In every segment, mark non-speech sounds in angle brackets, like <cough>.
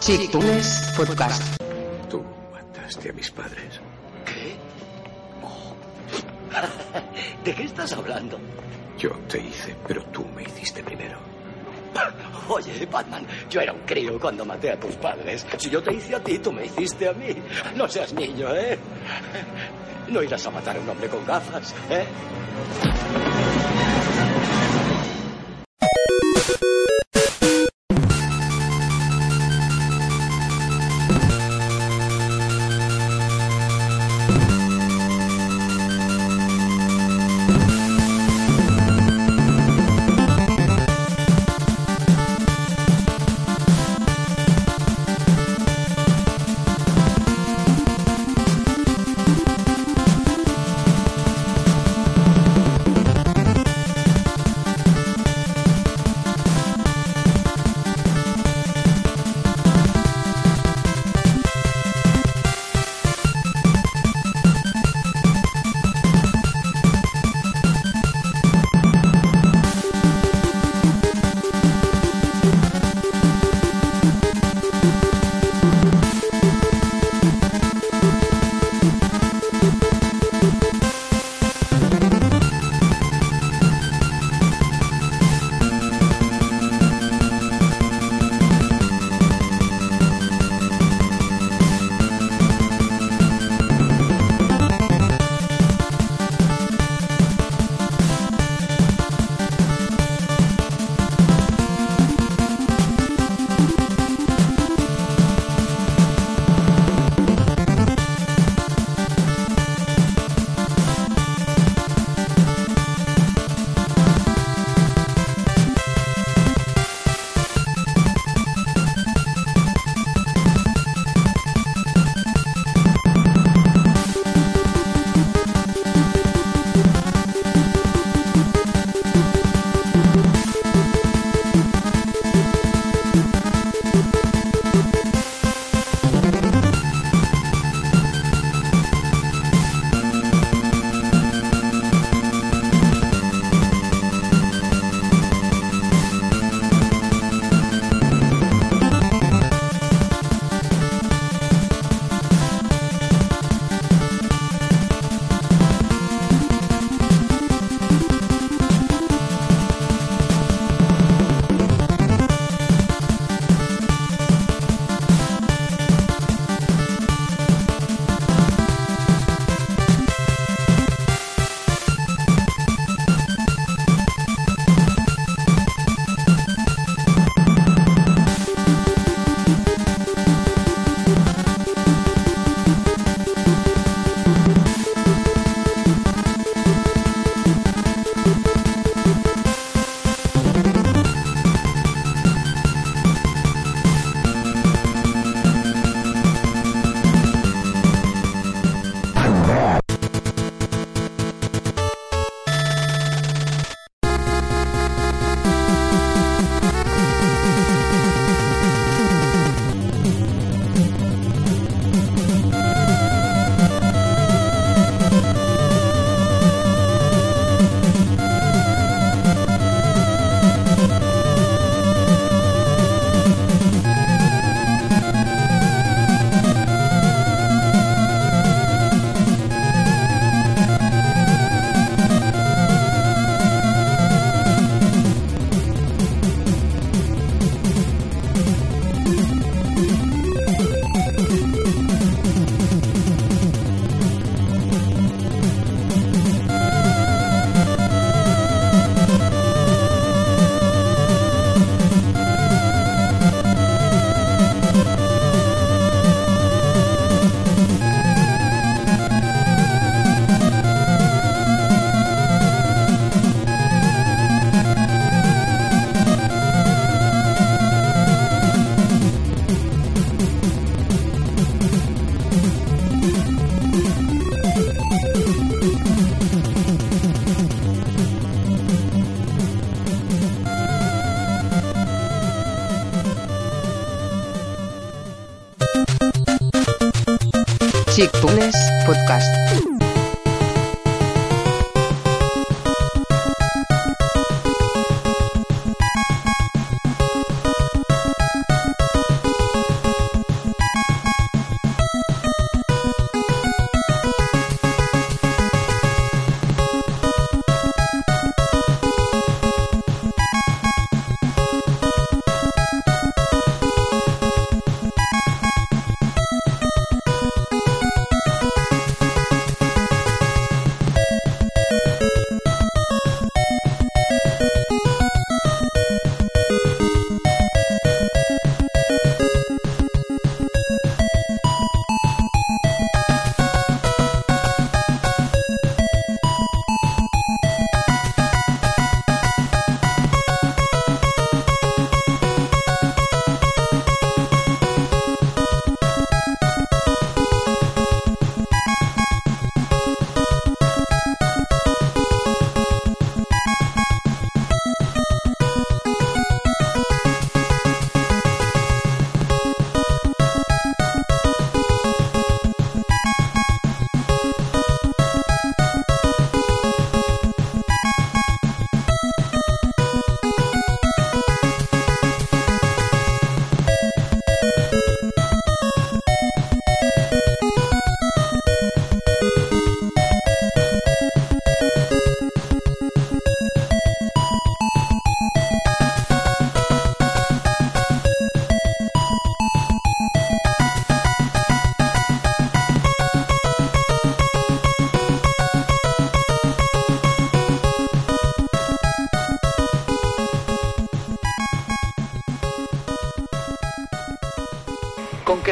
Chictunes Podcast. Tú mataste a mis padres. ¿Qué? Oh. <laughs> ¿De qué estás hablando? Yo te hice, pero tú me hiciste primero. <laughs> Oye, Batman, yo era un crío cuando maté a tus padres. Si yo te hice a ti, tú me hiciste a mí. No seas niño, ¿eh? No irás a matar a un hombre con gafas, ¿eh? Podcast.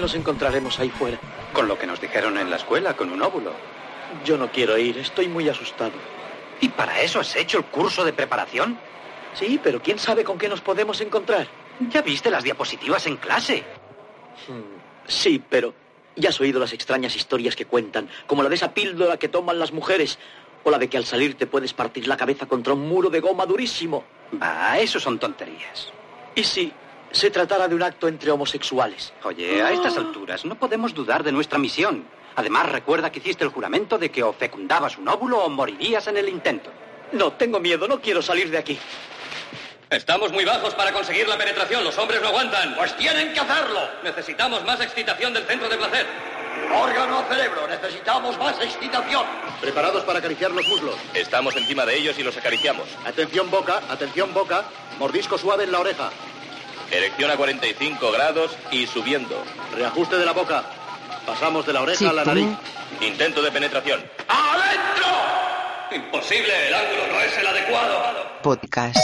Nos encontraremos ahí fuera? Con lo que nos dijeron en la escuela, con un óvulo. Yo no quiero ir, estoy muy asustado. ¿Y para eso has hecho el curso de preparación? Sí, pero ¿quién sabe con qué nos podemos encontrar? Ya viste las diapositivas en clase. Sí, pero ya has oído las extrañas historias que cuentan, como la de esa píldora que toman las mujeres, o la de que al salir te puedes partir la cabeza contra un muro de goma durísimo. Va, eso son tonterías. ¿Y si se tratara de un acto entre homosexuales? Oye, a estas alturas no podemos dudar de nuestra misión. Además, recuerda que hiciste el juramento de que o fecundabas un óvulo o morirías en el intento. No, tengo miedo, no quiero salir de aquí. Estamos muy bajos para conseguir la penetración. Los hombres no aguantan. Pues tienen que hacerlo. Necesitamos más excitación del centro de placer. Órgano cerebro, necesitamos más excitación. Preparados para acariciar los muslos. Estamos encima de ellos y los acariciamos. Atención boca, atención boca. Mordisco suave en la oreja. Erección a 45 grados y subiendo. Reajuste de la boca. Pasamos de la oreja Sí, a la nariz. Intento de penetración. ¡Adentro! Imposible, el ángulo no es el adecuado. Podcast.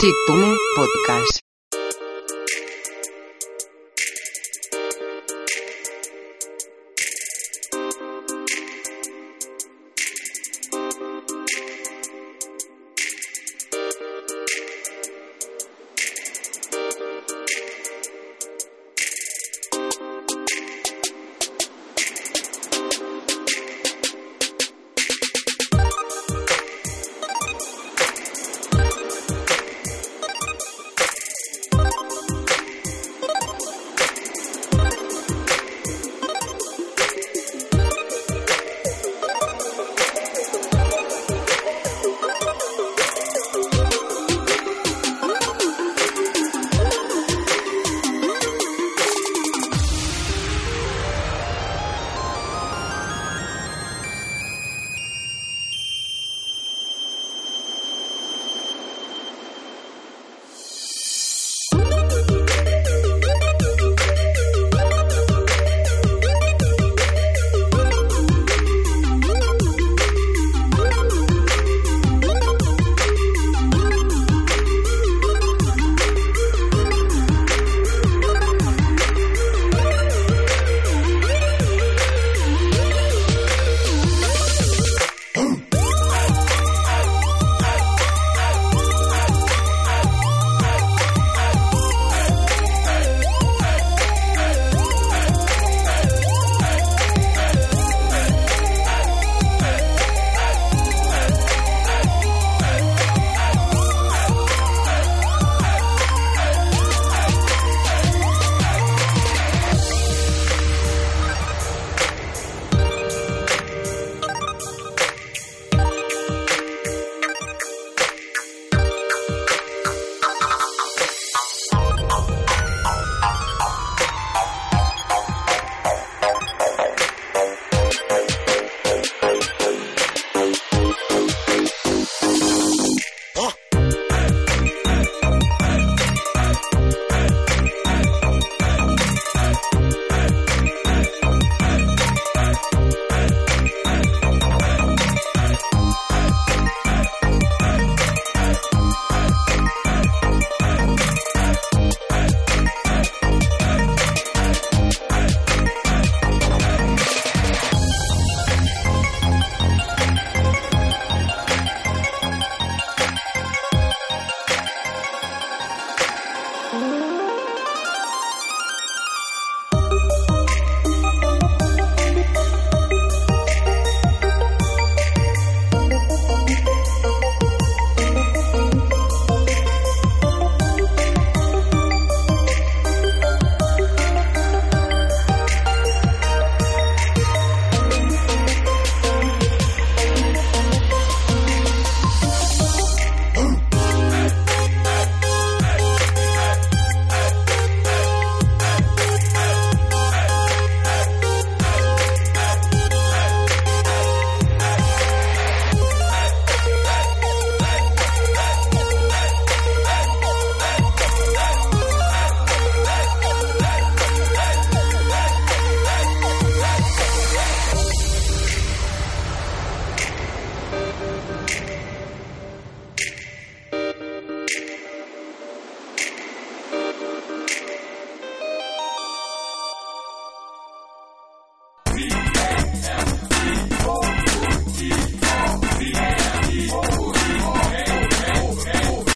Chick Podcast.